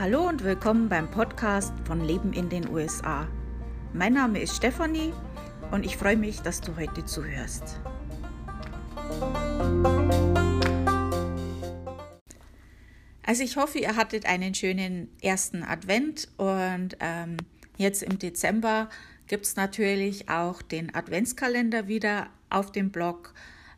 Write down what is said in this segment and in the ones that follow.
Hallo und willkommen beim Podcast von Leben in den USA. Mein Name ist Stefanie und ich freue mich, dass du heute zuhörst. Also ich hoffe, ihr hattet einen schönen ersten Advent und ähm, jetzt im Dezember gibt es natürlich auch den Adventskalender wieder auf dem Blog.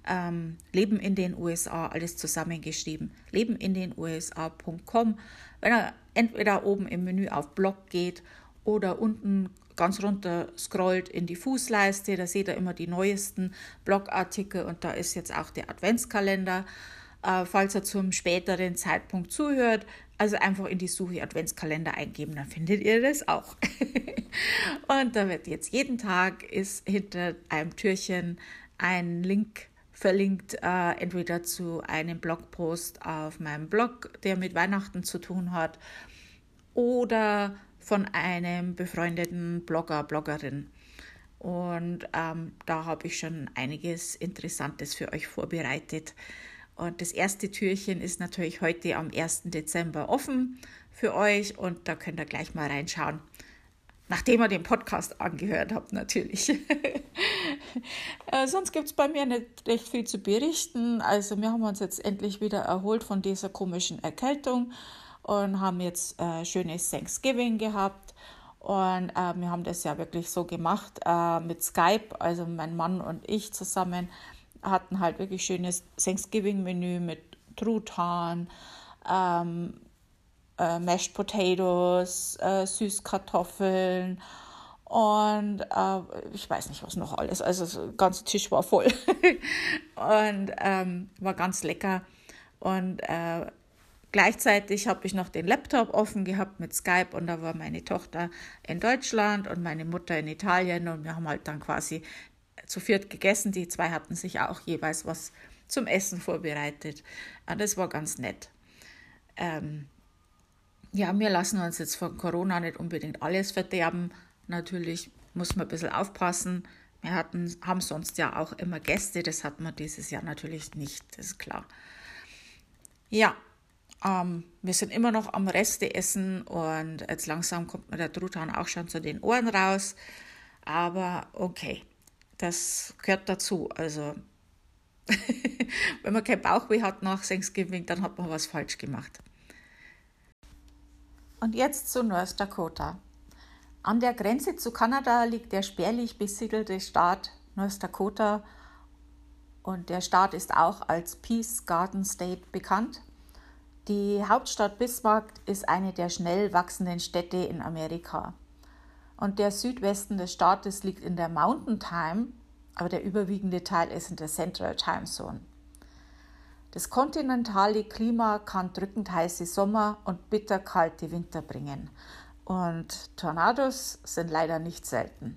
Ähm, Leben in den USA, alles zusammengeschrieben. Leben in den USA.com. Wenn er entweder oben im Menü auf Blog geht oder unten ganz runter scrollt in die Fußleiste, da seht ihr immer die neuesten Blogartikel und da ist jetzt auch der Adventskalender. Äh, falls er zum späteren Zeitpunkt zuhört, also einfach in die Suche Adventskalender eingeben, dann findet ihr das auch. und da wird jetzt jeden Tag ist hinter einem Türchen ein Link verlinkt, äh, entweder zu einem Blogpost auf meinem Blog, der mit Weihnachten zu tun hat, oder von einem befreundeten Blogger, Bloggerin. Und ähm, da habe ich schon einiges Interessantes für euch vorbereitet. Und das erste Türchen ist natürlich heute am 1. Dezember offen für euch und da könnt ihr gleich mal reinschauen. Nachdem ihr den Podcast angehört habt, natürlich. äh, sonst gibt es bei mir nicht recht viel zu berichten. Also wir haben uns jetzt endlich wieder erholt von dieser komischen Erkältung und haben jetzt äh, schönes Thanksgiving gehabt. Und äh, wir haben das ja wirklich so gemacht äh, mit Skype, also mein Mann und ich zusammen hatten halt wirklich schönes Thanksgiving-Menü mit Truthahn, ähm, äh, Mashed Potatoes, äh, Süßkartoffeln und äh, ich weiß nicht was noch alles. Also der ganze Tisch war voll und ähm, war ganz lecker. Und äh, gleichzeitig habe ich noch den Laptop offen gehabt mit Skype und da war meine Tochter in Deutschland und meine Mutter in Italien und wir haben halt dann quasi zu viert gegessen. Die zwei hatten sich auch jeweils was zum Essen vorbereitet. Und das war ganz nett. Ähm, ja, wir lassen uns jetzt von Corona nicht unbedingt alles verderben. Natürlich muss man ein bisschen aufpassen. Wir hatten, haben sonst ja auch immer Gäste, das hat man dieses Jahr natürlich nicht, das ist klar. Ja, ähm, wir sind immer noch am Reste essen und jetzt langsam kommt mir der Truthahn auch schon zu den Ohren raus. Aber okay, das gehört dazu. Also, wenn man kein Bauchweh hat nach Thanksgiving, dann hat man was falsch gemacht. Und jetzt zu North Dakota. An der Grenze zu Kanada liegt der spärlich besiedelte Staat North Dakota und der Staat ist auch als Peace Garden State bekannt. Die Hauptstadt Bismarck ist eine der schnell wachsenden Städte in Amerika. Und der Südwesten des Staates liegt in der Mountain Time, aber der überwiegende Teil ist in der Central Time Zone. Das kontinentale Klima kann drückend heiße Sommer und bitterkalte Winter bringen. Und Tornados sind leider nicht selten.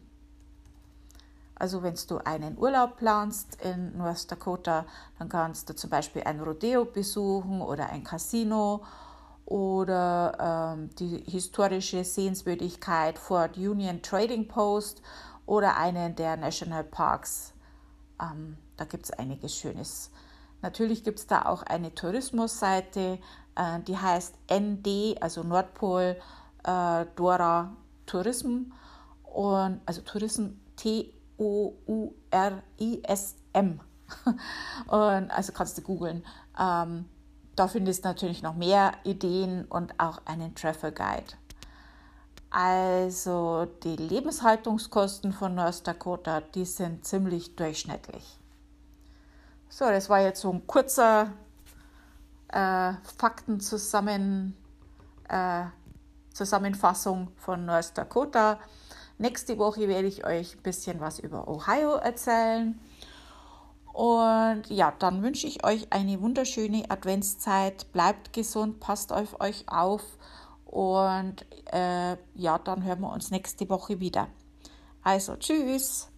Also wenn du einen Urlaub planst in North Dakota, dann kannst du zum Beispiel ein Rodeo besuchen oder ein Casino oder ähm, die historische Sehenswürdigkeit Fort Union Trading Post oder einen der National Parks. Ähm, da gibt es einiges Schönes. Natürlich gibt es da auch eine Tourismusseite, äh, die heißt ND, also Nordpol äh, Dora Tourism und also Tourism T O U R I S M. und also kannst du googeln. Ähm, da findest du natürlich noch mehr Ideen und auch einen Travel Guide. Also die Lebenshaltungskosten von North Dakota, die sind ziemlich durchschnittlich. So, das war jetzt so ein kurzer äh, Faktenzusammen, äh, Zusammenfassung von North Dakota. Nächste Woche werde ich euch ein bisschen was über Ohio erzählen. Und ja, dann wünsche ich euch eine wunderschöne Adventszeit. Bleibt gesund, passt auf euch auf. Und äh, ja, dann hören wir uns nächste Woche wieder. Also, tschüss.